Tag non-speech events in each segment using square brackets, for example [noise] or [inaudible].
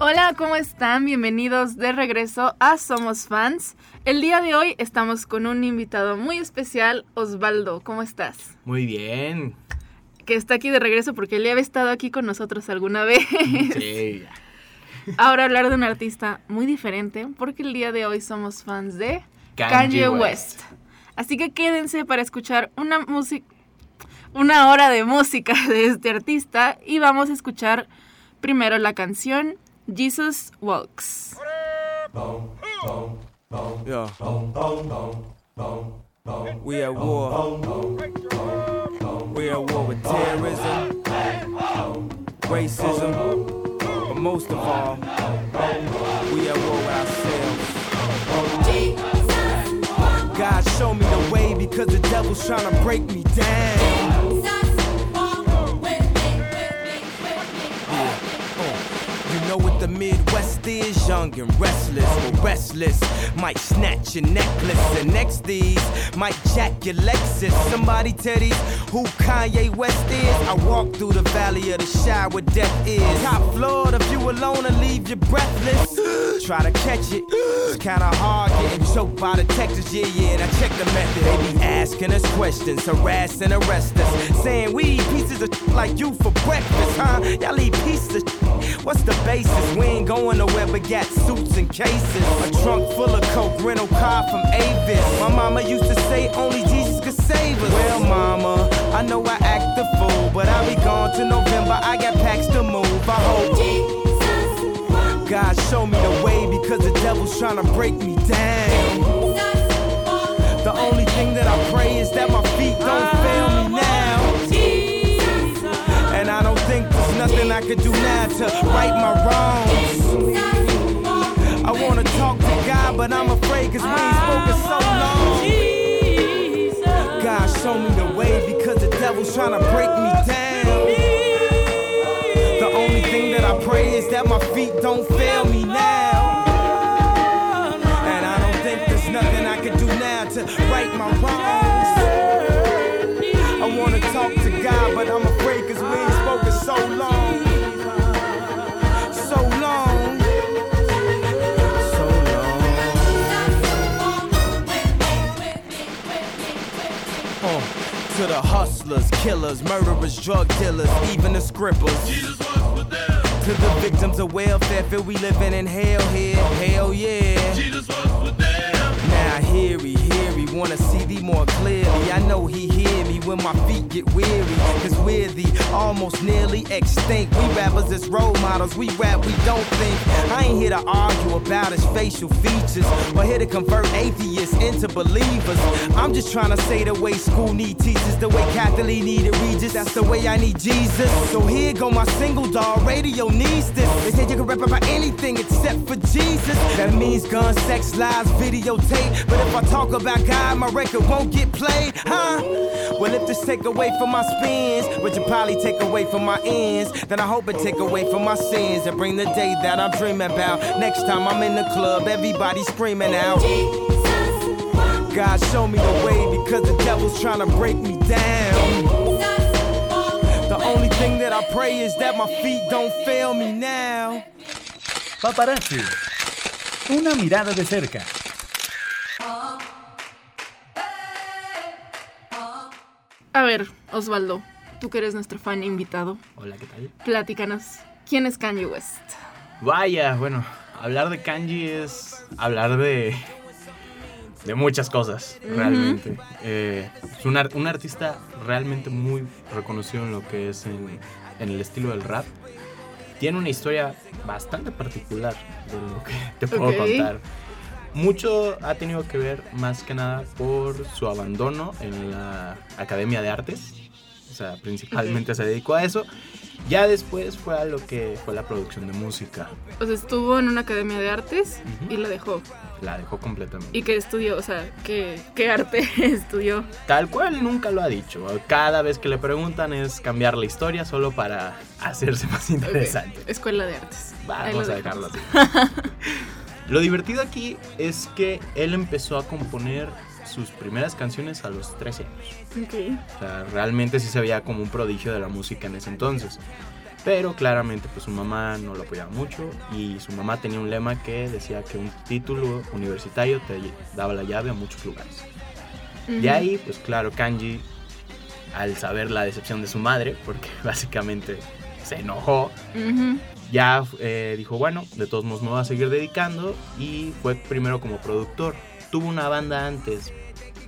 Hola, ¿cómo están? Bienvenidos de regreso a Somos Fans. El día de hoy estamos con un invitado muy especial, Osvaldo. ¿Cómo estás? Muy bien. Que está aquí de regreso porque él ya había estado aquí con nosotros alguna vez. [laughs] Sí. Ahora hablar de un artista muy diferente porque el día de hoy somos fans de Kanye Kanye, West. West. Así que quédense para escuchar una música una hora de música [laughs] de este artista y vamos a escuchar primero la canción Jesus Walks. Yeah. We at war. We at war with terrorism, racism, but most of all, we at war with ourselves. God show me the way because the devil's trying to break me down. Know what the Midwest is? Young and restless, but restless. Might snatch your necklace, and next these might jack your Lexus. Somebody tell these who Kanye West is. I walk through the valley of the shadow where death is. Top floor, if you alone and leave you breathless. [gasps] Try to catch it. It's kinda hard getting choked by the Texas, yeah, yeah. And I check the method. They be asking us questions, harass and arrest us. Saying we eat pieces of like you for breakfast, huh? Y'all eat pieces of What's the basis? We ain't going nowhere but got suits and cases. A trunk full of coke, rental car from Avis. My mama used to say only Jesus could save us. Well, mama, I know I act a fool, but I'll be gone to November. I got packs to move. I hope. God show me the way because the devil's trying to break me down. The only thing that I pray is that my feet don't fail me now. Nothing I could do now to right my wrongs. I wanna talk to God, but I'm afraid cause we ain't spoken so oh, long. God show me the way because the devil's trying to break me down. The only thing that I pray is that my feet don't fail me now. The hustlers, killers, murderers, drug dealers, even the scribblers. To the victims of welfare, feel we living in hell here. Hell yeah. Now hear he, hear he, wanna see thee more clearly. I know he hear me when my feet get weary. Cause we're the almost nearly extinct. We rappers as role models, we rap, we don't think. I ain't here to argue about his facial features, or here to convert atheists into believers. I'm just trying to say the way school need teachers, the way Catholic needed Regis, that's the way I need Jesus. So here go my single dog, radio needs this. They say you can rap about anything except for Jesus. That means gun, sex, lies, videotape. But if I talk about God, my record won't get played, huh? Well, if this take away from my spins, which will probably take away from my ends, then I hope it take away from my sins and bring the day that I'm dreaming about. Next time I'm in the club, everybody screaming out. God show me the way because the devil's trying to break me down. The only thing that I pray is that my feet don't fail me now. Paparazzi. Una mirada de cerca. A ver, Osvaldo, tú que eres nuestro fan invitado, Hola, ¿qué tal? platícanos, ¿quién es Kanye West? Vaya, bueno, hablar de kanji es hablar de, de muchas cosas, realmente. Eh, es un, ar- un artista realmente muy reconocido en lo que es en, en el estilo del rap. Tiene una historia bastante particular de lo que te puedo contar. Mucho ha tenido que ver más que nada por su abandono en la Academia de Artes. O sea, principalmente se dedicó a eso. Ya después fue a lo que fue la producción de música. O sea, estuvo en una academia de artes Ujú. y la dejó. La dejó completamente. ¿Y qué estudió? O sea, ¿qué, qué arte [laughs] estudió? Tal cual nunca lo ha dicho. Cada vez que le preguntan es cambiar la historia solo para [laughs] hacerse más interesante. Ok, Escuela de artes. Vamos a dejarlo así. [laughs] Lo divertido aquí es que él empezó a componer sus primeras canciones a los 13 años. Ok. O sea, realmente sí se veía como un prodigio de la música en ese entonces. Pero claramente pues su mamá no lo apoyaba mucho y su mamá tenía un lema que decía que un título universitario te daba la llave a muchos lugares. De ahí, pues claro, Kanji, al saber la decepción de su madre, porque [laughs] básicamente se enojó. Ya eh, dijo, bueno, de todos modos me voy a seguir dedicando y fue primero como productor. Tuvo una banda antes,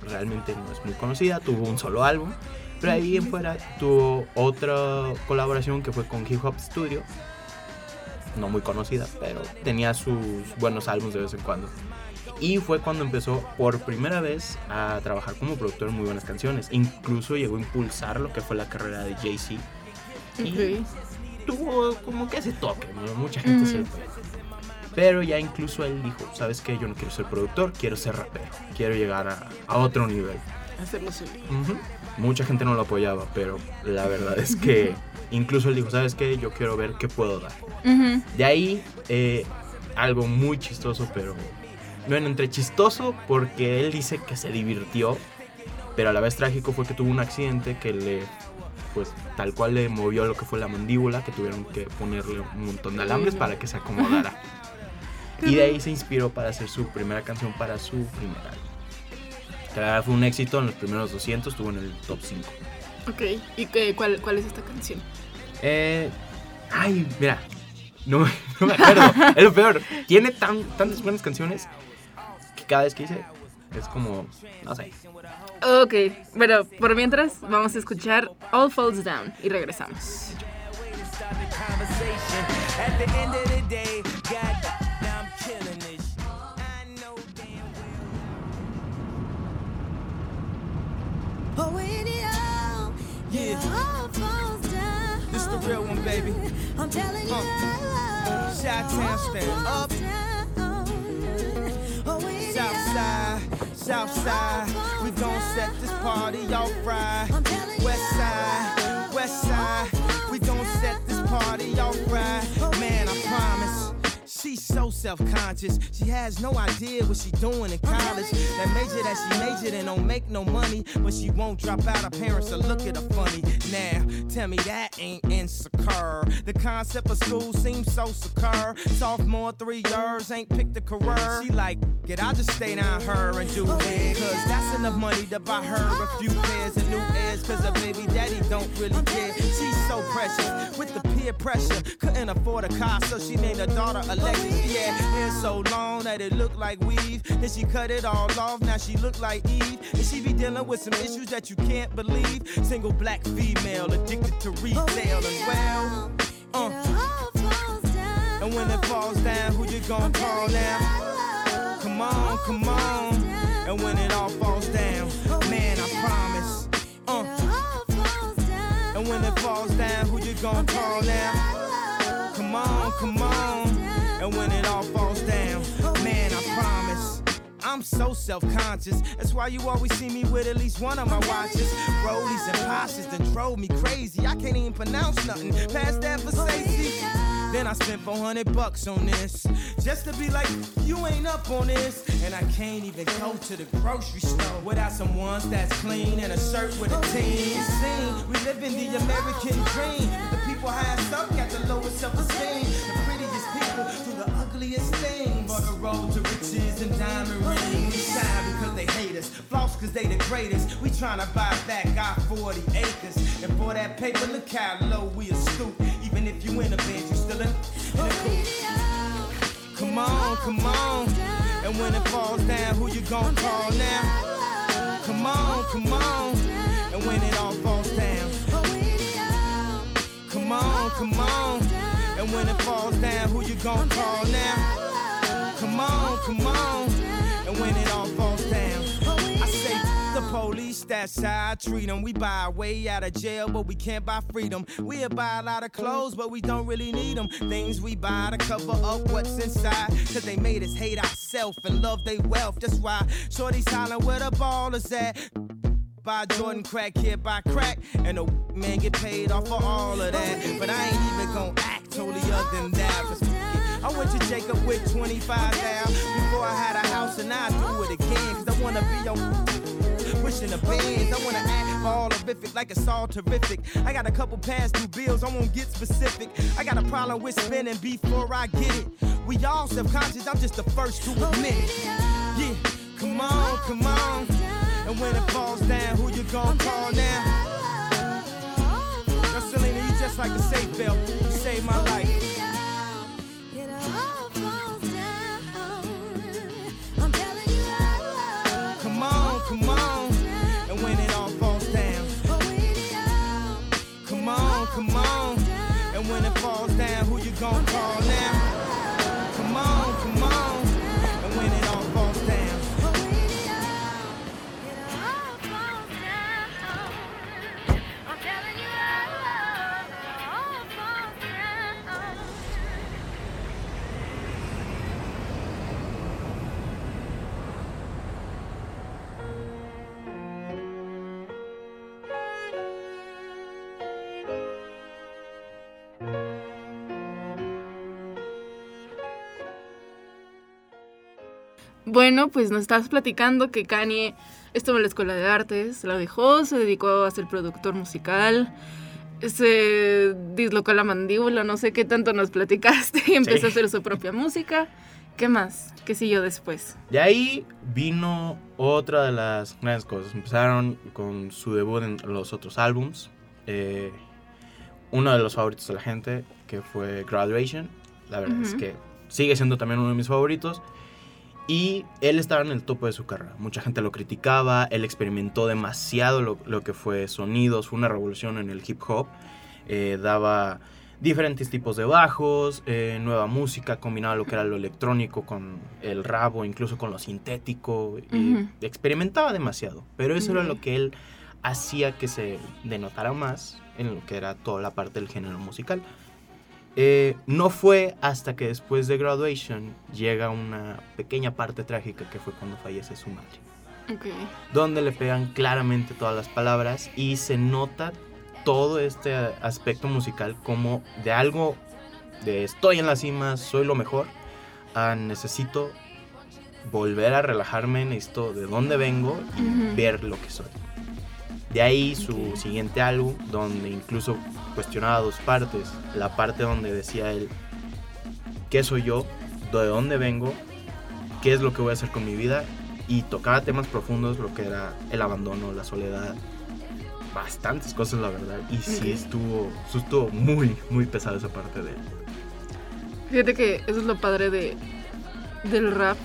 realmente no es muy conocida, tuvo un solo álbum, pero ahí en fuera tuvo otra colaboración que fue con Hip Hop Studio, no muy conocida, pero tenía sus buenos álbumes de vez en cuando. Y fue cuando empezó por primera vez a trabajar como productor en muy buenas canciones. Incluso llegó a impulsar lo que fue la carrera de Jay-Z. Y Ok. Tuvo como que ese toque, ¿no? Mucha gente se lo. Pero ya incluso él dijo, ¿sabes qué? Yo no quiero ser productor, quiero ser rapero. Quiero llegar a, a otro nivel. Hacerlo suyo. Ujú. Mucha gente no lo apoyaba, pero la verdad es que incluso él dijo, ¿sabes qué? Yo quiero ver qué puedo dar. De ahí, eh, algo muy chistoso, pero... Bueno, entre chistoso porque él dice que se divirtió, pero a la vez trágico fue que tuvo un accidente que le, pues tal cual le movió lo que fue la mandíbula, que tuvieron que ponerle un montón de alambres para que se acomodara. [laughs] y de ahí se inspiró para hacer su primera canción para su primer álbum. Que fue un éxito en los primeros 200, estuvo en el top 5. Ok. ¿Y qué, cuál, cuál es esta canción? Eh, ay, mira, no, me- [laughs] no me acuerdo. es lo peor. Tiene tan, tantas buenas canciones que cada vez que dice es como, no sé. Ok. Bueno, por mientras vamos a escuchar All Falls Down y regresamos. this. Oh. This the real one, baby. I'm telling you. Uh, Chi-town stand up. South side, we gon' set this party off right. West side, west side, we gon' set this party off right. Man, I promise. She's so self-conscious. She has no idea what she doing in oh, college. That major that she majored in don't make no money, but she won't drop out. Her parents will look at her funny. Now, tell me that ain't insecure. The concept of school seems so secure. Sophomore, three years, ain't picked a career. She like, get I just stay down her and do oh, it. Cause that's enough money to buy her a oh, few pairs of new ears. Cause her baby daddy don't really care. She's so precious with the peer pressure. Couldn't afford a car, so she named her daughter Alexis. Yeah, hair so long that it looked like weave. Then she cut it all off, now she look like Eve. And she be dealing with some issues that you can't believe. Single black female addicted to retail as well. Uh, It all falls down. and when it falls down, who you gonna call now? Come on, come on. And when it all falls down, man, I promise. Uh, All falls down. and when it falls down, who you gonna call now? Come on, come on. And when it all falls down, man, I promise. I'm so self-conscious. That's why you always see me with at least one of my watches. Rollies and Porsches that drove me crazy. I can't even pronounce nothing past that for safety. Then I spent 400 bucks on this. Just to be like, you ain't up on this. And I can't even go to the grocery store without some ones that's clean and a shirt with a team. We live in the American dream. The people highest up got the lowest self-esteem. Prettiest the ugliest things. For the road to riches and diamond rings. We Shine because they hate us. Floss because they the greatest. We tryna buy back our 40 acres. And for that paper, look how low we are stoop. Even if you in a bench, you still in, in a coupe. Come on, come on. And when it falls down, who you gon' call now? Come on, come on. And when it all falls down, come on, come on. And when it falls down, who you gon' call now? Come on, come on. And when it all falls down, I say the police, that's how I treat them. We buy our way out of jail, but we can't buy freedom. We'll buy a lot of clothes, but we don't really need them. Things we buy to cover up what's inside. Cause they made us hate ourselves and love their wealth. That's why Shorty's hollering where the ball is at. Buy Jordan crack, here buy crack, and the man get paid off for all of that. But I ain't even gonna act holier than that. I went to Jacob with 25 down before I had a house, and I do it again. Cause I wanna be on wishing the bands. I wanna act all horrific like it's all terrific. I got a couple past due bills, I won't get specific. I got a problem with spending before I get it. We all self-conscious, I'm just the first to admit it. Yeah, come on, come on. And when it falls down, who you gon' call now? Yo, Selena, just like a safe belt. You saved my life. It all falls down. I'm telling you how. Come on, come on. And when it all falls down, come on, come on. And when it falls down, who you gon' call Bueno, pues nos estás platicando que Kanye estuvo en la escuela de artes, la dejó, se dedicó a ser productor musical, se dislocó la mandíbula, no sé qué tanto nos platicaste [laughs] y empezó Sí. a hacer su propia música. ¿Qué más? ¿Qué siguió después? De ahí vino otra de las grandes cosas. Empezaron con su debut en los otros álbums. eh, uno de los favoritos de la gente, que fue Graduation. La verdad es que sigue siendo también uno de mis favoritos. Y él estaba en el tope de su carrera. Mucha gente lo criticaba. Él experimentó demasiado lo, lo que fue sonidos. Fue una revolución en el hip hop. Eh, daba diferentes tipos de bajos, eh, nueva música, combinaba lo que era lo electrónico con el rap o incluso con lo sintético. y experimentaba demasiado. Pero eso era lo que él hacía que se denotara más en lo que era toda la parte del género musical. Eh, no fue hasta que después de Graduation llega una pequeña parte trágica que fue cuando fallece su madre. Donde le pegan claramente todas las palabras y se nota todo este aspecto musical como de algo de estoy en la cima, soy lo mejor, a necesito volver a relajarme, necesito de dónde vengo y ver lo que soy. De ahí su siguiente álbum, donde incluso cuestionaba dos partes. La parte donde decía él, ¿qué soy yo? ¿De dónde vengo? ¿Qué es lo que voy a hacer con mi vida? Y tocaba temas profundos, lo que era el abandono, la soledad. Bastantes cosas, la verdad. Y sí Ok. estuvo, estuvo muy, muy pesada esa parte de él. Fíjate que eso es lo padre de, del rap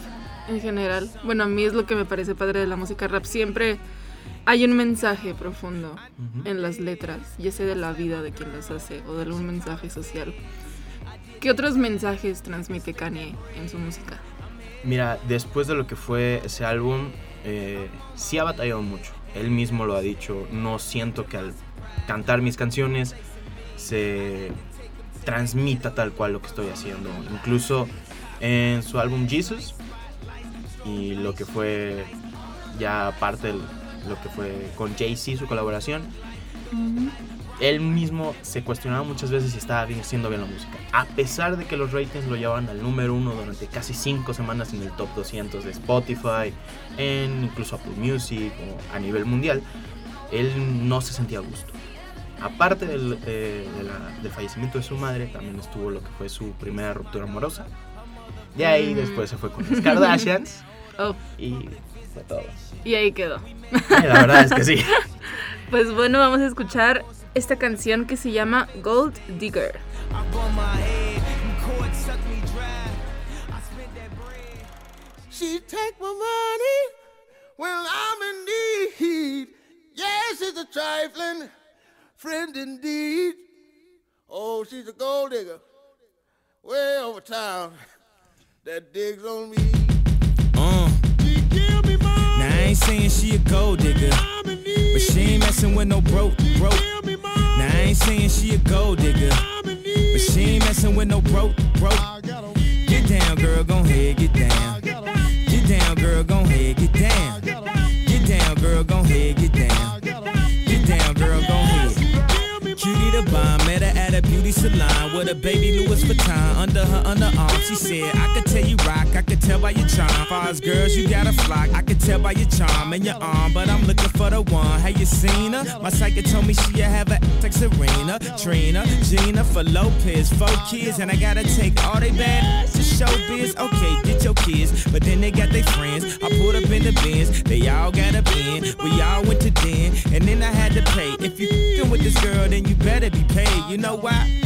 en general. Bueno, a mí es lo que me parece padre de la música rap. Siempre hay un mensaje profundo Ujú. en las letras, ya sea de la vida de quien las hace o de algún mensaje social. ¿Qué otros mensajes transmite Kanye en su música? Mira, después de lo que fue ese álbum, eh, sí ha batallado mucho. Él mismo lo ha dicho. No siento que al cantar mis canciones se transmita tal cual lo que estoy haciendo. Incluso en su álbum Jesus y lo que fue ya parte de lo que fue con Jay-Z, su colaboración, él mismo se cuestionaba muchas veces si estaba bien, haciendo bien la música. A pesar de que los ratings lo llevaban al número uno durante casi cinco semanas en el top 200 de Spotify, en incluso Apple Music o a nivel mundial, él no se sentía a gusto. Aparte del, eh, de la- del fallecimiento de su madre, también estuvo lo que fue su primera ruptura amorosa. De ahí Mm. después se fue con las Kardashians [laughs] Oh, y fue todo. y ahí quedó. La verdad es que sí. [laughs] Pues bueno, vamos a escuchar esta canción que se llama Gold Digger. I bump my head, and court suck me dry. I spent that bread. She take my money when I'm in need. Yes, she's a trifling friend indeed. Oh, she's a gold digger. Way over town that digs on me. Ain't saying she a gold digger, but she ain't messing with no broke, broke. Now I ain't saying she a gold digger, but she ain't messing with no broke, broke. Get down, girl, gon' head, get down. Get down, girl, gon' a beauty salon with a baby Louis Vuitton under her underarm. She said, I could tell you rock, I could tell by your charm. Far girls, you got a flock. I could tell by your charm and your arm, but I'm looking for the one. Have you seen her? My psychic told me she have a like Serena, Trina, Gina for Lopez, four kids, and I gotta take all they bad to show biz. Okay, kids, but then they got their friends. I pulled up in the bins, they all got a bin. We all went to den, and then I had to pay. If you fing with this girl, then you better be paid. You know why?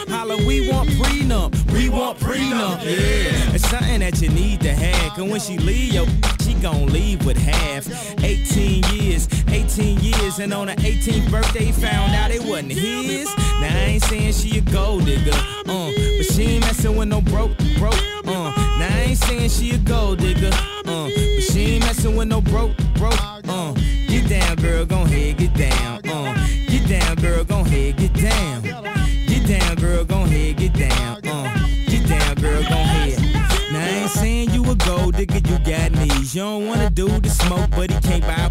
holla, we want prenup. We want prenup. Yeah. It's something that you need to have. Cause when she leave, yo, she gon' leave with half. 18 years, 18 years, and on her 18th birthday, found out it wasn't his. Now I ain't saying she a gold digger, uh, but she ain't messing with no broke, broke, uh. Now I ain't saying she a gold digger, uh, but she ain't messing with no broke, broke, uh. Get down, girl, gon' head, get down, uh. Get down, girl, gon' head, get down. Girl, gon' head, get down, uh. Get down, girl, gon' head. Now I ain't saying you a gold digger, you got knees. You don't wanna do the smoke, but he can't buy.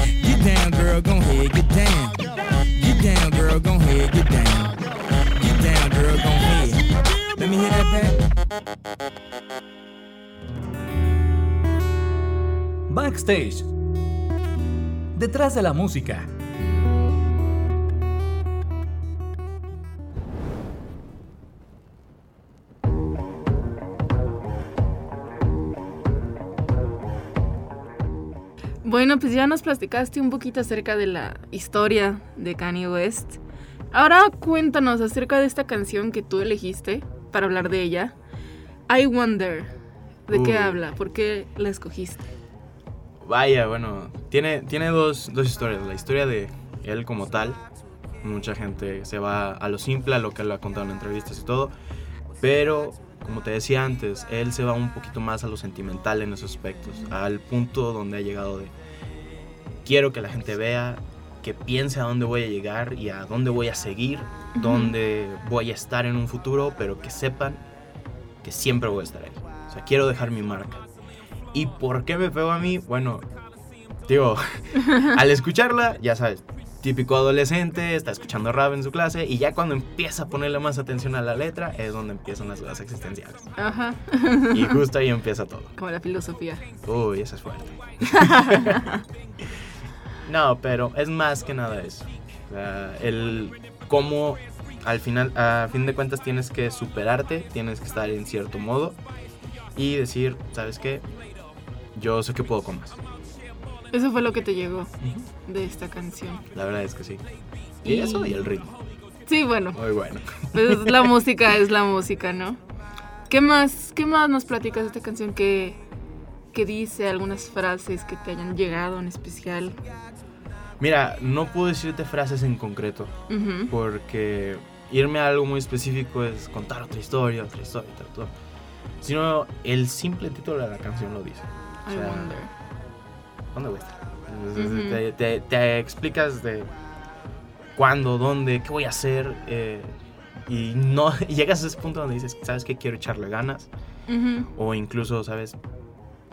Down, girl, gon' down. Get down, girl, gon' down. Get down, girl, gon'. Let me hear that back. Backstage. Detrás de la música. Bueno, pues ya nos platicaste un poquito acerca de la historia de Kanye West. Ahora cuéntanos acerca de esta canción que tú elegiste para hablar de ella. I Wonder. ¿De qué habla? ¿Por qué la escogiste? Vaya, bueno, tiene, tiene dos, dos historias. La historia de él como tal. Mucha gente se va a lo simple, a lo que él ha contado en entrevistas y todo. Pero, como te decía antes, él se va un poquito más a lo sentimental en esos aspectos. Al punto donde ha llegado de... Quiero que la gente vea, que piense a dónde voy a llegar y a dónde voy a seguir, dónde voy a estar en un futuro, pero que sepan que siempre voy a estar ahí. O sea, quiero dejar mi marca. ¿Y por qué me pegó a mí? Bueno, digo, [laughs] al escucharla, ya sabes, típico adolescente, está escuchando rap en su clase y ya cuando empieza a ponerle más atención a la letra es donde empiezan las dudas existenciales. Ajá. Y justo ahí empieza todo. Como la filosofía. Uy, esa es fuerte. [laughs] no, pero es más que nada eso. El cómo al final, a fin de cuentas, tienes que superarte, tienes que estar en cierto modo y decir, ¿sabes qué? Yo sé que puedo con más. Eso fue lo que te llegó de esta canción. La verdad es que sí. Y eso y el ritmo. Sí, bueno, Muy bueno. pues la [laughs] música es la música, ¿no? ¿Qué más, qué más nos platicas de esta canción que, que dice algunas frases que te hayan llegado en especial? Mira, no puedo decirte frases en concreto, Ujú. porque irme a algo muy específico es contar otra historia, otra historia, otra, otra. Sino el simple título de la canción lo dice. O I sea, wonder. ¿Dónde voy a estar? Entonces, Ujú. te, te- te explicas de cuándo, dónde, qué voy a hacer. eh, y no [laughs] y llegas a ese punto donde dices, ¿sabes qué? Quiero echarle ganas. Ujú. O incluso, ¿sabes?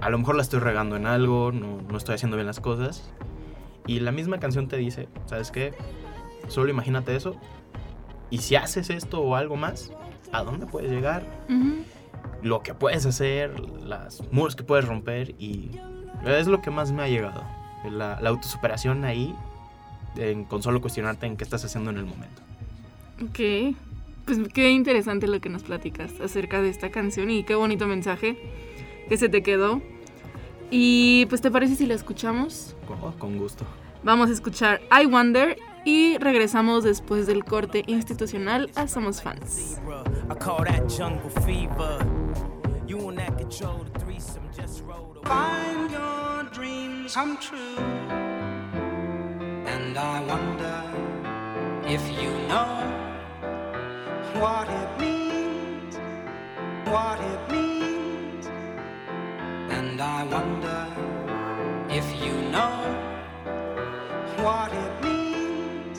A lo mejor la estoy regando en algo, no, no estoy haciendo bien las cosas. Y la misma canción te dice, ¿sabes qué? Solo imagínate eso. Y si haces esto o algo más, ¿a dónde puedes llegar? Ujú. Lo que puedes hacer, las muros que puedes romper. Y es lo que más me ha llegado. La, la autosuperación ahí, en, con solo cuestionarte en qué estás haciendo en el momento. Ok. Pues qué interesante lo que nos platicas acerca de esta canción y qué bonito mensaje que se te quedó. Y pues te parece si la escuchamos? Con, con gusto. Vamos a escuchar I Wonder y regresamos después del corte institucional a Somos Fans. Find your dreams come true. And I wonder if you know what it means, what it means. And I wonder if you know what it means,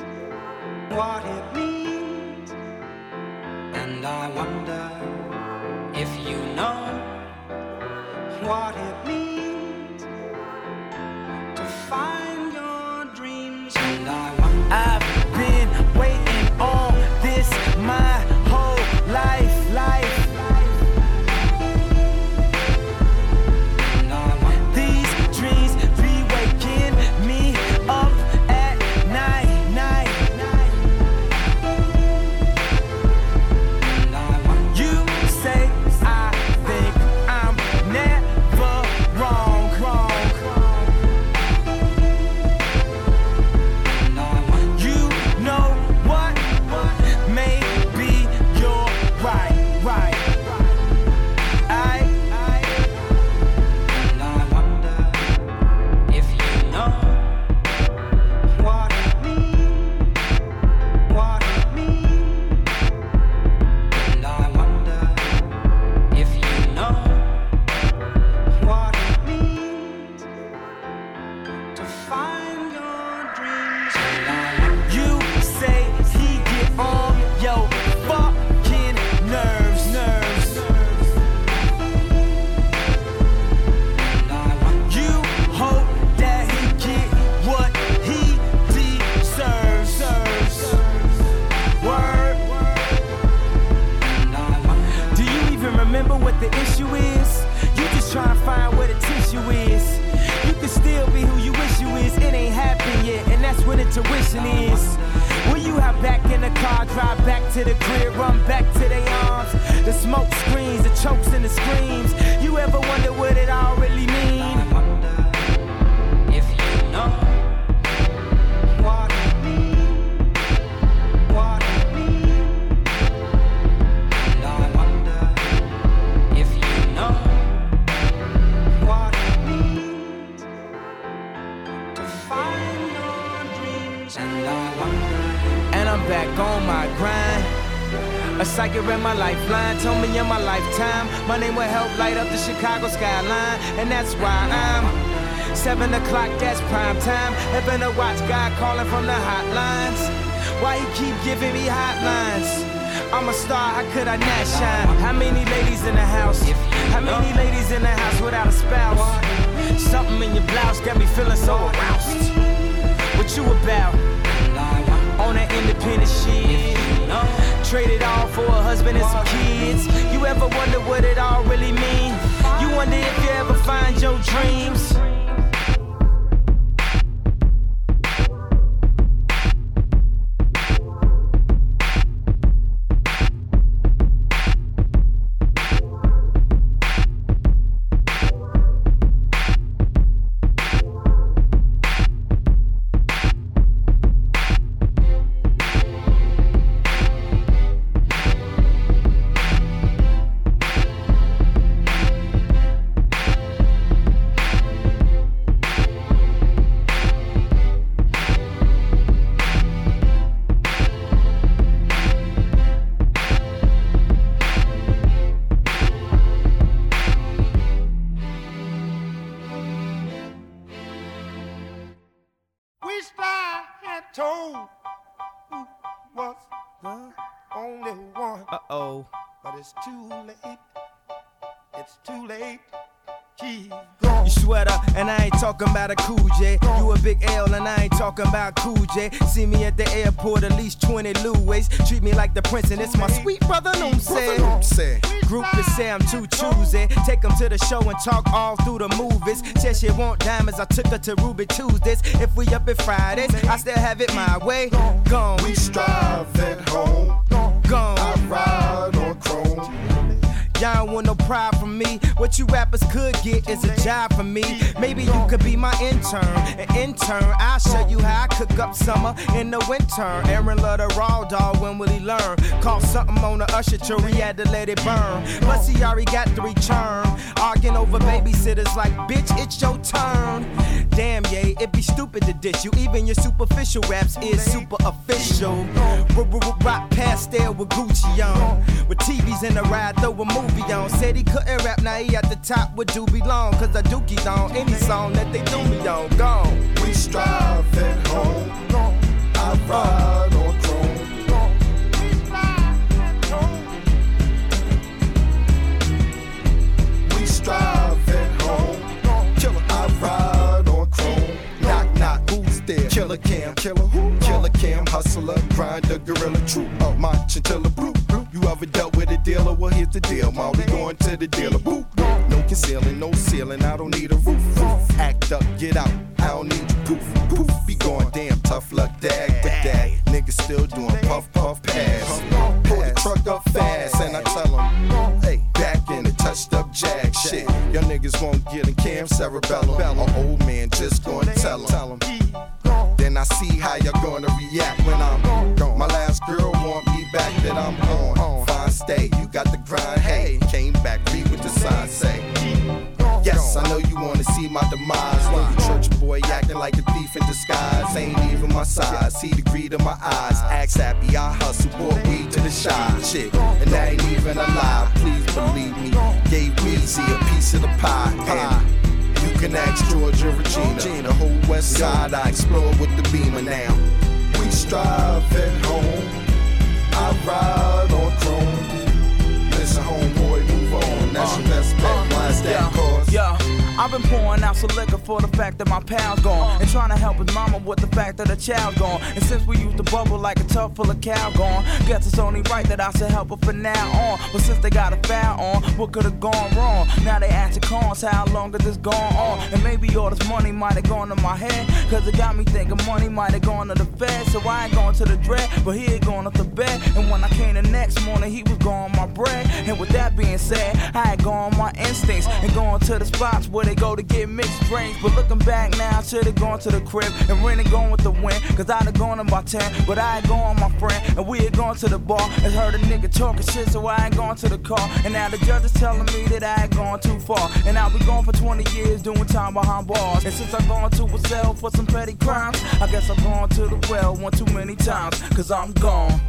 what it means. And I wonder if you know what it dream. Talking about a cool J. You a big L, and I ain't talking about cool J. See me at the airport, at least 20 Louis. Treat me like the prince, and it's my sweet brother, no say. say. Groupies say I'm too choosy. Take them to the show and talk all through the movies. Said she want diamonds, I took her to Ruby Tuesdays. If we up at Fridays, I still have it my way. Gone, We strive at home. gone. I ride on chrome. Y'all don't want no pride from me. What you rappers could get is a job for me. Maybe you could be my intern. An intern, I'll show you how I cook up summer in the winter. Aaron love the raw dog, when will he learn? Caught something on the usher tree, he had to let it burn. Plus he already got three churn. Arguing over babysitters like, bitch, it's your turn. Damn, yeah, it'd be stupid to ditch you. Even your superficial raps is super official. Rock pastel with Gucci on. With TVs in the ride, throw a movie on. Said he couldn't rap, now he at the top with Doobie Long. Cause I dookie on any song that they do me on. Gone. We strive at home. I ride on chrome. We strive at home. Killer, I ride on chrome. Knock, knock, who's there? Killer Cam, killer who? Killer Cam, hustler, grinder, gorilla, true. Up my chinchilla, blue. You ever dealt with a dealer? Well, here's the deal, ma. We going to the dealer, boo. No concealing, no ceiling. I don't need a roof. Act up, get out. I don't need you, poof, poof. Be going damn tough luck, dag, but dag. Niggas still doing puff, puff, pass. Pull the truck up fast, and I tell 'em, hey, back in the touched up jag shit. Your niggas won't get in cam cerebellum. An old man just gonna tell 'em. Then I see how you're gonna react when I'm gone. My last girl want back, that I'm on. Fine stay, you got the grind, hey. Came back, read what the sign say. Yes, I know you wanna see my demise. You church boy acting like a thief in disguise. Ain't even my size, see the greed in my eyes. Axe happy, I hustle, bought weed to the shy Shit, And that ain't even a lie, please believe me. Gave Weezy a piece of the pie. And you can ask Georgia Regina. The whole west side I explore with the beamer now. We strive at home ride. I've been pouring out some liquor for the fact that my pal's gone. And trying to help his mama with the fact that her child's gone. And since we used to bubble like a tub full of cow gone, guess it's only right that I should help her from now on. But since they got a foul on, what could have gone wrong? Now they asking cons, how long has this gone on? And maybe all this money might have gone to my head. Cause it got me thinking money might have gone to the Fed. So I ain't going to the dread, but he ain't going off the bed. And when I came the next morning, he was gone my bread. And with that being said, I had gone my instincts and going to the spots where they go to get mixed drinks. But looking back now, I should have gone to the crib and really gone with the win. Cause I'd have gone about 10, but I had gone my friend. And we had gone to the bar and heard a nigga talking shit, so I ain't gone to the car. And now the judge is telling me that I ain't gone too far. And I'll be gone for 20 years doing time behind bars. And since I've gone to a cell for some petty crimes, I guess I've gone to the well one too many times. Cause I'm gone.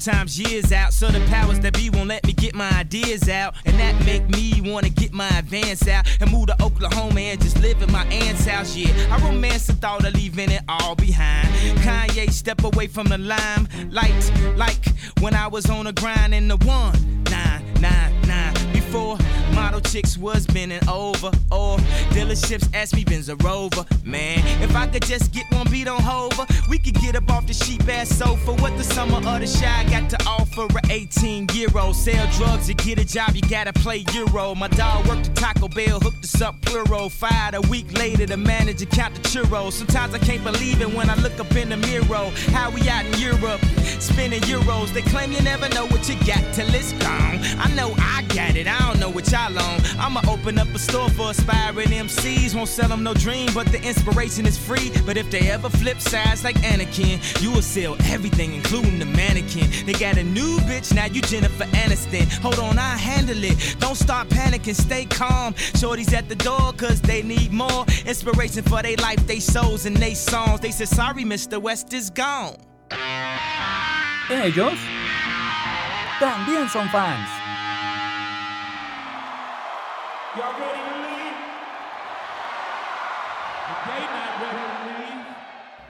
Sometimes years out. So the powers that be won't let me get my ideas out. And that make me wanna get my advance out and move to Oklahoma and just live in my aunt's house. Yeah, I romance the thought of leaving it all behind. Kanye step away from the limelight, like when I was on the grind in the one nine nine before model chicks was bending over or dealerships asked me Benz a Rover. Man, if I could just get one beat on Hover, we could get up off the sheep ass sofa. What the summer of the shy got to offer a 18 year old. Sell drugs to get a job, you gotta play Euro. My dog worked at Taco Bell, hooked us up plural. Fired a week later, the manager count the churros. Sometimes I can't believe it when I look up in the mirror. How we out in Europe, spending euros. They claim you never know what you got till it's gone. I know I got it. I I don't know what y'all on. I'ma open up a store for aspiring MCs. Won't sell them no dream, but the inspiration is free. But if they ever flip sides like Anakin, you will sell everything, including the mannequin. They got a new bitch, now you Jennifer Aniston. Hold on, I handle it. Don't start panicking, stay calm. Shorty's at the door, cause they need more inspiration for their life, they souls, and they songs. They said, sorry, Mr. West is gone. Ellos también son fans.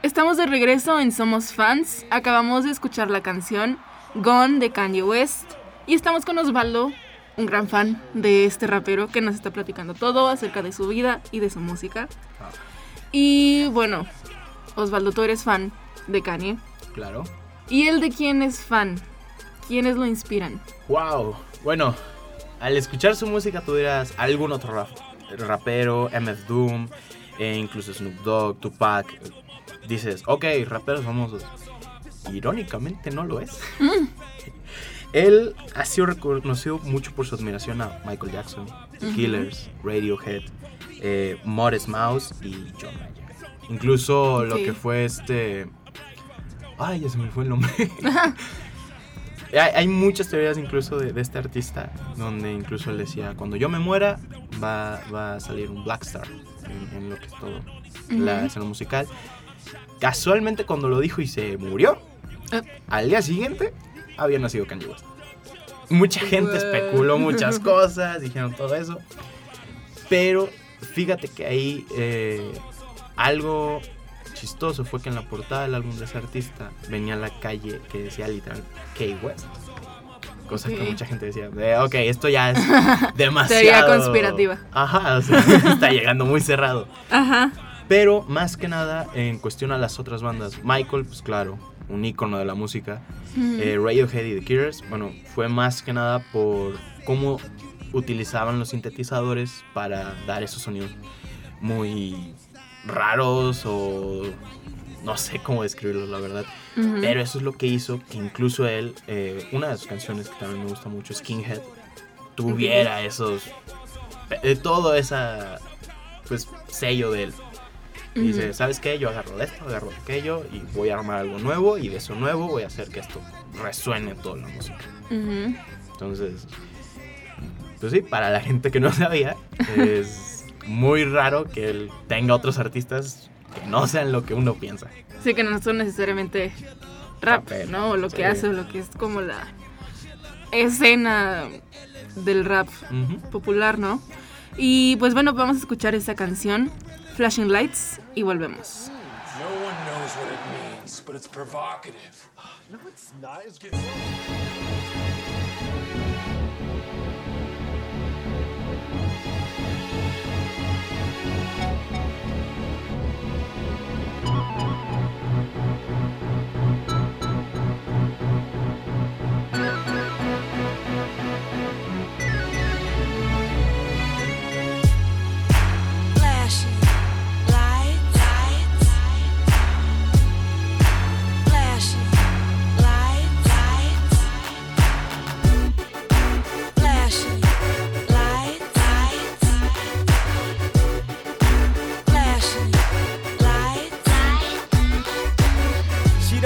Estamos de regreso en Somos Fans. Acabamos de escuchar la canción Gone de Kanye West. Y estamos con Osvaldo, un gran fan de este rapero que nos está platicando todo acerca de su vida y de su música. Y bueno, Osvaldo, tú eres fan de Kanye. Claro. ¿Y él de quién es fan? ¿Quiénes lo inspiran? Wow. Bueno, al escuchar su música tú dirás algún otro rap- rapero, MF Doom, e incluso Snoop Dogg, Tupac. Dices, ok, raperos famosos. Irónicamente no lo es. Él ha sido reconocido mucho por su admiración a Michael Jackson, The. Killers, Radiohead, eh, Modest Mouse y John Mayer. Incluso lo que fue este... Ay, ya se me fue el nombre. [laughs] Hay, hay muchas teorías incluso de, de este artista, donde incluso él decía, cuando yo me muera, va, va a salir un Black Star en, en lo que es todo la escena musical. Casualmente cuando lo dijo y se murió, Eh. al día siguiente había nacido Kanye West. Mucha gente especuló muchas [laughs] cosas, dijeron todo eso. Pero fíjate que ahí eh, algo chistoso fue que en la portada del álbum de ese artista venía la calle que decía literal K West. Cosa que mucha gente decía, de, ok, esto ya es [laughs] demasiado... Teoría conspirativa. Ajá, o sea, [laughs] está llegando muy cerrado. Ajá. Pero más que nada en cuestión a las otras bandas. Michael, pues claro, un ícono de la música. Ujú. Eh, Radiohead y The Killers, bueno, fue más que nada por cómo utilizaban los sintetizadores para dar esos sonidos muy raros o no sé cómo describirlos, la verdad. Ujú. Pero eso es lo que hizo que incluso él, eh, una de sus canciones que también me gusta mucho, Skinhead, tuviera esos, eh, todo esa, pues, sello de él. Y dice, Ujú. ¿sabes qué? Yo agarro esto, agarro aquello y voy a armar algo nuevo y de eso nuevo voy a hacer que esto resuene toda la música. Entonces, pues sí, para la gente que no sabía, [laughs] es muy raro que él tenga otros artistas que no sean lo que uno piensa. Sí, que no son necesariamente rap, ¿no? O lo que hace, o lo que es como la escena del rap popular, ¿no? Y pues bueno, vamos a escuchar esa canción, Flashing Lights, y volvemos. No one knows what it means, but it's provocative. [gasps] No, it's not. It's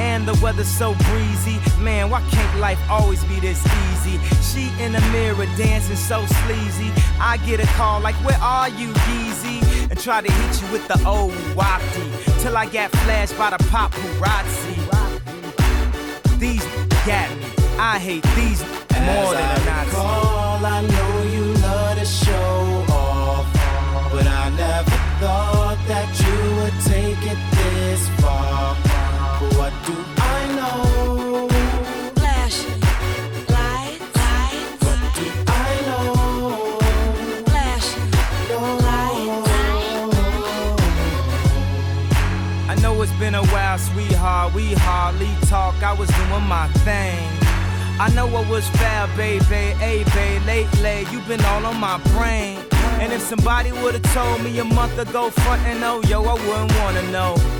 And the weather's so breezy. Man, why can't life always be this easy? She in the mirror dancing so sleazy. I get a call like, Where are you, Yeezy? And try to hit you with the old wapty. Till I got flashed by the paparazzi. These got me. I hate these more than a Nazi. recall, I know you love to show off, but I never thought that you would take it this far. What do I know? Flashing lights, lights. What do I know? Flashing lights. I know it's been a while, sweetheart. We like I was doing my thing. I know I was foul, baby, hey, babe, lately you've been all on my brain. And if somebody would've told me a month ago, front and oh, yo, I wouldn't wanna know.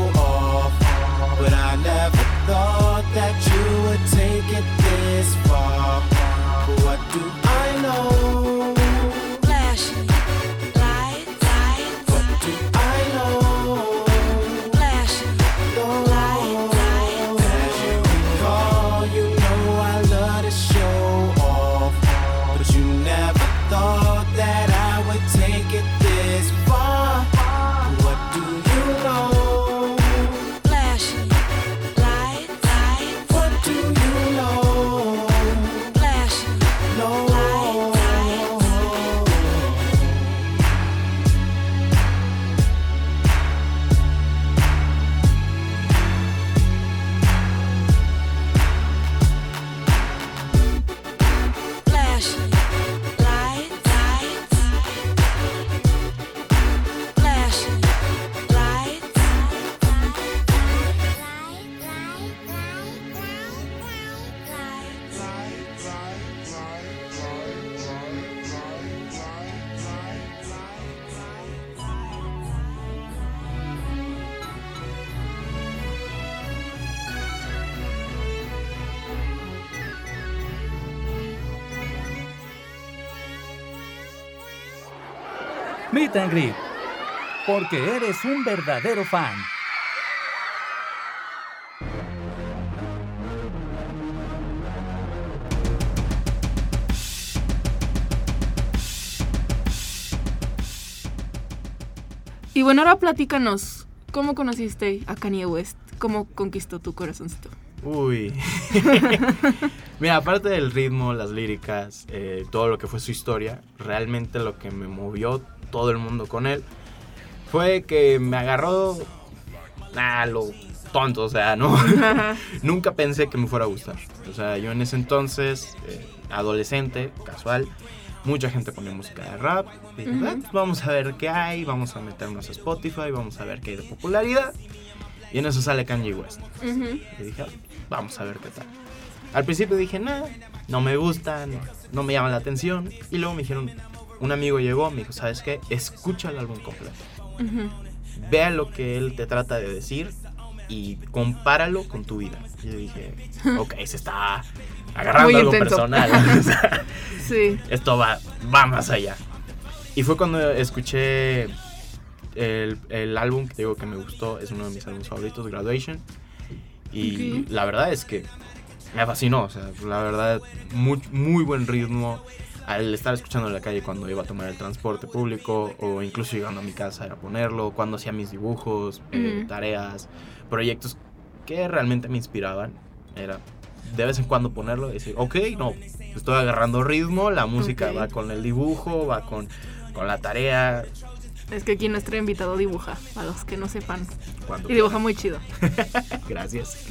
but I never thought that you would take it this far. Meet and Greet. Porque eres un verdadero fan. Y bueno, ahora platícanos, ¿cómo conociste a Kanye West? ¿Cómo conquistó tu corazoncito? Uy. [laughs] Mira, aparte del ritmo, las líricas, eh, todo lo que fue su historia, realmente lo que me movió todo el mundo con él fue que me agarró a lo tonto, o sea, no. [laughs] Nunca pensé que me fuera a gustar. O sea, yo en ese entonces, eh, adolescente, casual, mucha gente ponía música de rap. Y dije, Ujú. "Ah, pues vamos a ver qué hay, vamos a meternos a Spotify, vamos a ver qué hay de popularidad. Y en eso sale Kanye West. Y dije, "Ah, vamos a ver qué tal. Al principio dije, no, no me gusta, no, no me llama la atención. Y luego me dijeron, un amigo llegó, me dijo, ¿sabes qué? Escucha el álbum completo. Vea lo que él te trata de decir y compáralo con tu vida. Y yo dije, [laughs] ok, se está agarrando Muy algo intenso. personal. [laughs] O sea, Sí. esto va, va más allá. Y fue cuando escuché el, el álbum que digo que me gustó, es uno de mis álbumes favoritos, Graduation. Y la verdad es que me fascinó, o sea, la verdad, muy, muy buen ritmo. Al estar escuchando en la calle cuando iba a tomar el transporte público o incluso llegando a mi casa era ponerlo, cuando hacía mis dibujos, eh, tareas, proyectos que realmente me inspiraban, era de vez en cuando ponerlo y decir, ok, no, estoy agarrando ritmo, la música va con el dibujo, va con, con la tarea. Es que aquí nuestro invitado dibuja, a los que no sepan. Cuando Y dibuja muy chido. [laughs] Gracias.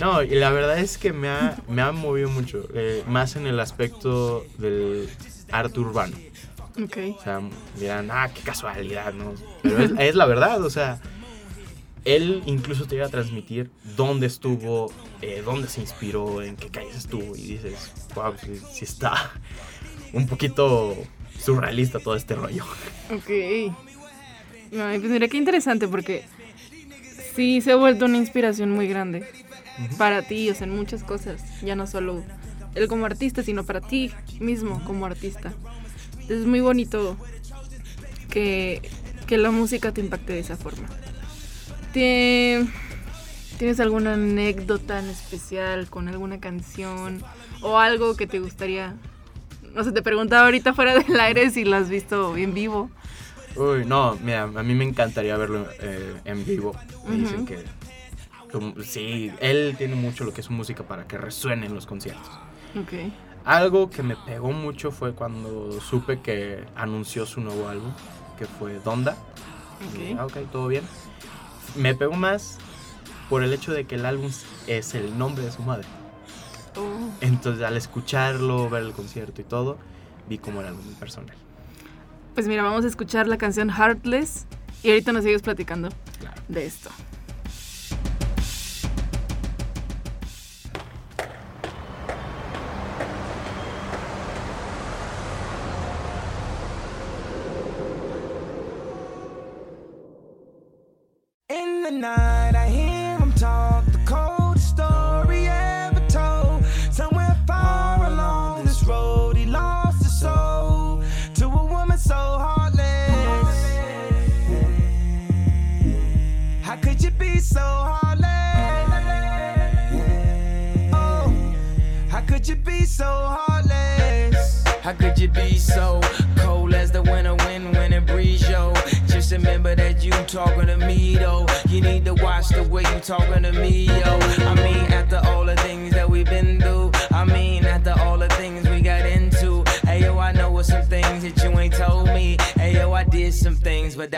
No, y la verdad es que me ha, me ha movido mucho, eh, más en el aspecto del arte urbano. Ok. O sea, dirán, ah, qué casualidad, ¿no? Pero es, es la verdad, o sea, él incluso te iba a transmitir dónde estuvo, eh, dónde se inspiró, en qué calles estuvo, y dices, wow, sí, sí está un poquito surrealista todo este rollo. Ok. Ay, pues mira qué interesante porque sí se ha vuelto una inspiración muy grande para ti, o sea, en muchas cosas. Ya no solo él como artista, sino para ti mismo como artista. Es muy bonito que, que la música te impacte de esa forma. Tie- ¿Tienes alguna anécdota en especial con alguna canción o algo que te gustaría? No sé, te preguntaba ahorita fuera del aire si la has visto en vivo. Uy, no, mira, a mí me encantaría verlo eh, en vivo. Me dicen que Como- Sí, él tiene mucho lo que es su música para que resuene en los conciertos. Ok. Algo que me pegó mucho fue cuando supe que anunció su nuevo álbum, que fue Donda. Y, ah, ok, todo bien. Me pegó más por el hecho de que el álbum es el nombre de su madre. Oh. Entonces, al escucharlo, ver el concierto y todo, vi cómo era algo muy personal. Pues mira, vamos a escuchar la canción Heartless y ahorita nos sigues platicando de esto.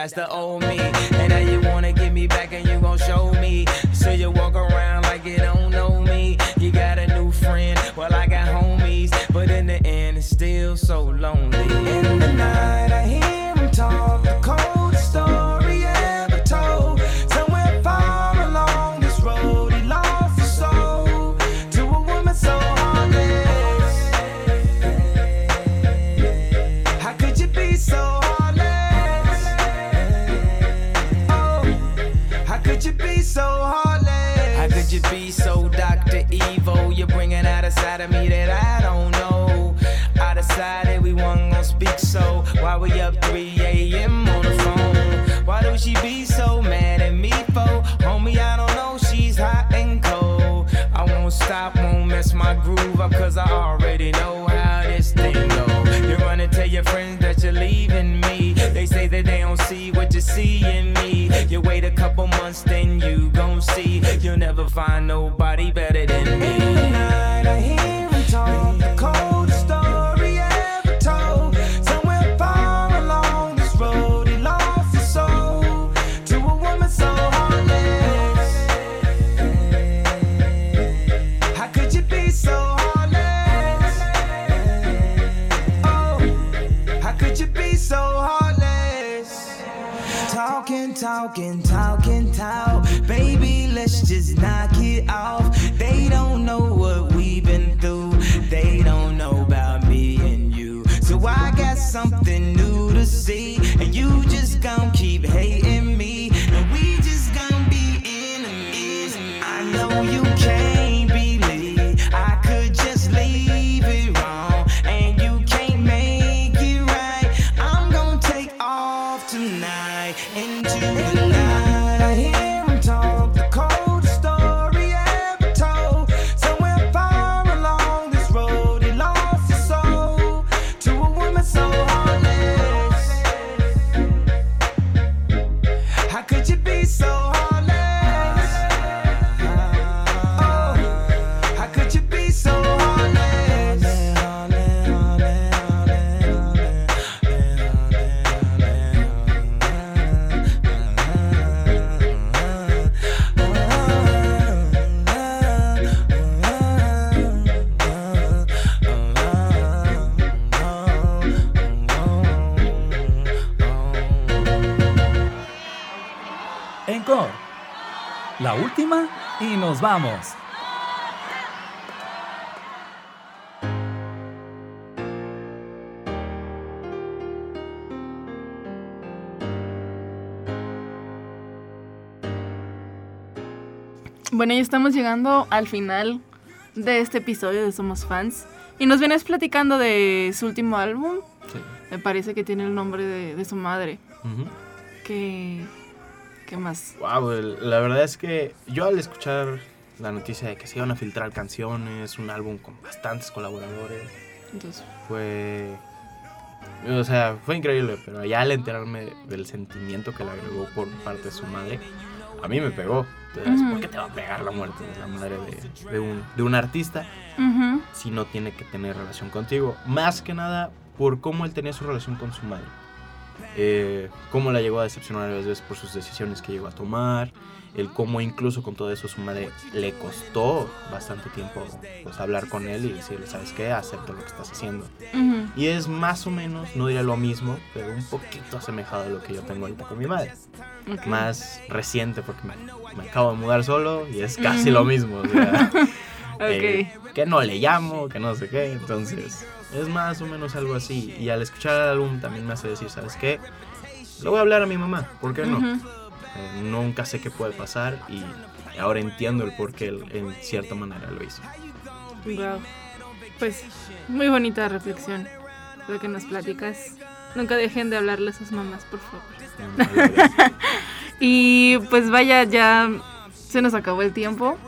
That's the old me. And now you wanna could you be so heartless? How could you be so Dr. Evil? You're bringing out a side of me that I don't know. I decided we weren't gonna speak, so why we up 3 a.m. on the phone? Why do she be so mad at me for? Homie, I don't know, she's hot and cold. I won't stop, won't mess my groove up, cause I already know how this thing go. You wanna tell your friends that you're leaving me. They say that they don't see what you see in me. You wait a couple months, then you gon' see. You'll never find nobody better than me. In the night, I hear him talk Talking, talking, talk. Baby, let's just knock it off. They don't know what vamos. Bueno, ya estamos llegando al final de este episodio de Somos Fans. Y nos vienes platicando de su último álbum. Sí. Me parece que tiene el nombre de, de su madre. ¿Qué, ¿Qué más? Wow, la verdad es que yo al escuchar la noticia de que se iban a filtrar canciones, un álbum con bastantes colaboradores, Entonces, fue... O sea, fue increíble, pero ya al enterarme del sentimiento que le agregó por parte de su madre, a mí me pegó. Entonces. ¿por qué te va a pegar la muerte de la madre de, de un, de un artista si no tiene que tener relación contigo? Más que nada por cómo él tenía su relación con su madre. Eh, cómo la llegó a decepcionar a veces por sus decisiones que llegó a tomar, el cómo incluso con todo eso su madre le costó bastante tiempo pues, hablar con él y decirle, ¿sabes qué? Acepto lo que estás haciendo. Ujú. Y es más o menos, no diría lo mismo, pero un poquito asemejado a lo que yo tengo ahorita con mi madre. Ok. Más reciente porque me, me acabo de mudar solo y es casi Ujú. lo mismo. o sea, [laughs] Eh, que no le llamo, que no sé qué. Entonces, es más o menos algo así. Y al escuchar el álbum también me hace decir, ¿sabes qué? Le voy a hablar a mi mamá, ¿por qué no? Eh, nunca sé qué puede pasar y ahora entiendo el por qué él en cierta manera lo hizo. Wow. Pues muy bonita reflexión lo que nos platicas. Nunca dejen de hablarle a sus mamás, por favor. [laughs] y pues vaya, ya se nos acabó el tiempo.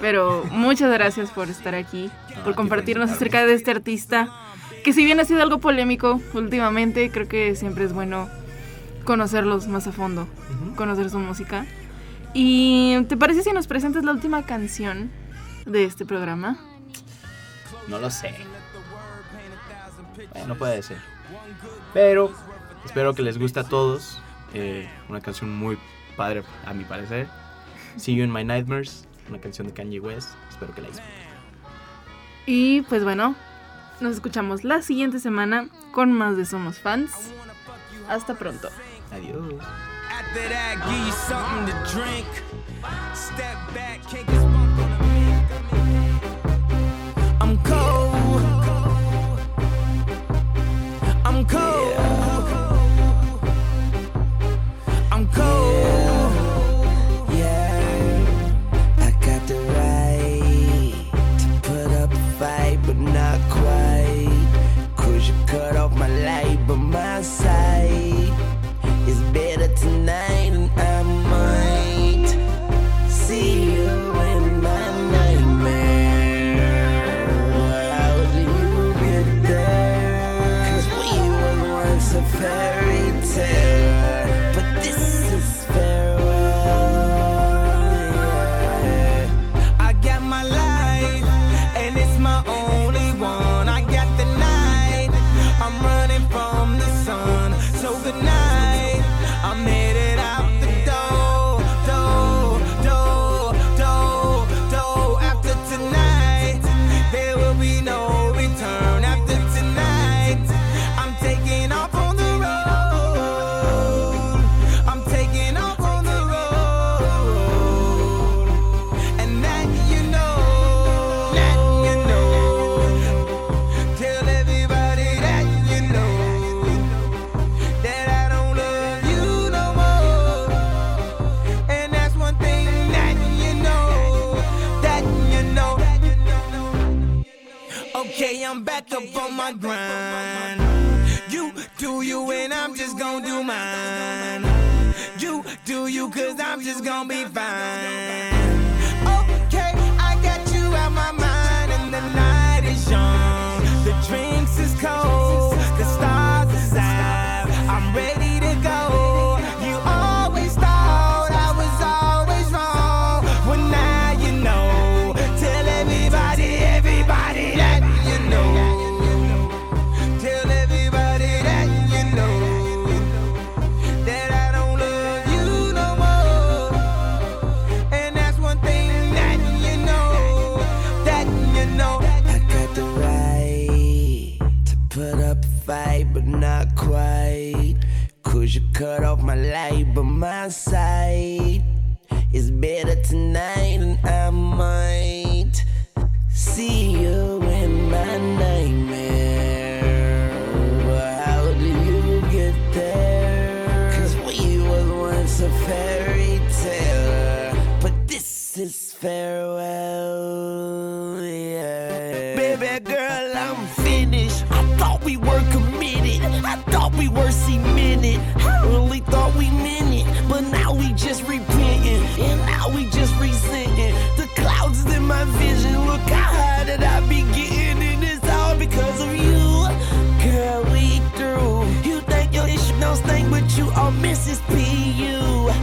Pero muchas gracias por estar aquí, por compartirnos acerca de este artista. Que si bien ha sido algo polémico últimamente, creo que siempre es bueno conocerlos más a fondo, conocer su música. ¿Y te parece si nos presentas la última canción de este programa? No lo sé. Bueno, puede ser. Pero espero que les guste a todos. Eh, una canción muy padre, a mi parecer. See You in My Nightmares, una canción de Kanye West. Espero que la disfruten. Y pues bueno, nos escuchamos la siguiente semana con más de Somos Fans. Hasta pronto. Adiós. Do mine. You do you, cause I'm just gonna be fine. Okay, I got you out my mind, and the night is young. The drinks is cold, the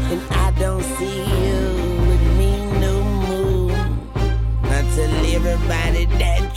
And I don't see you with me no more. Not everybody that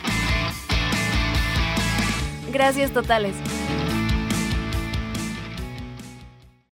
Gracias totales.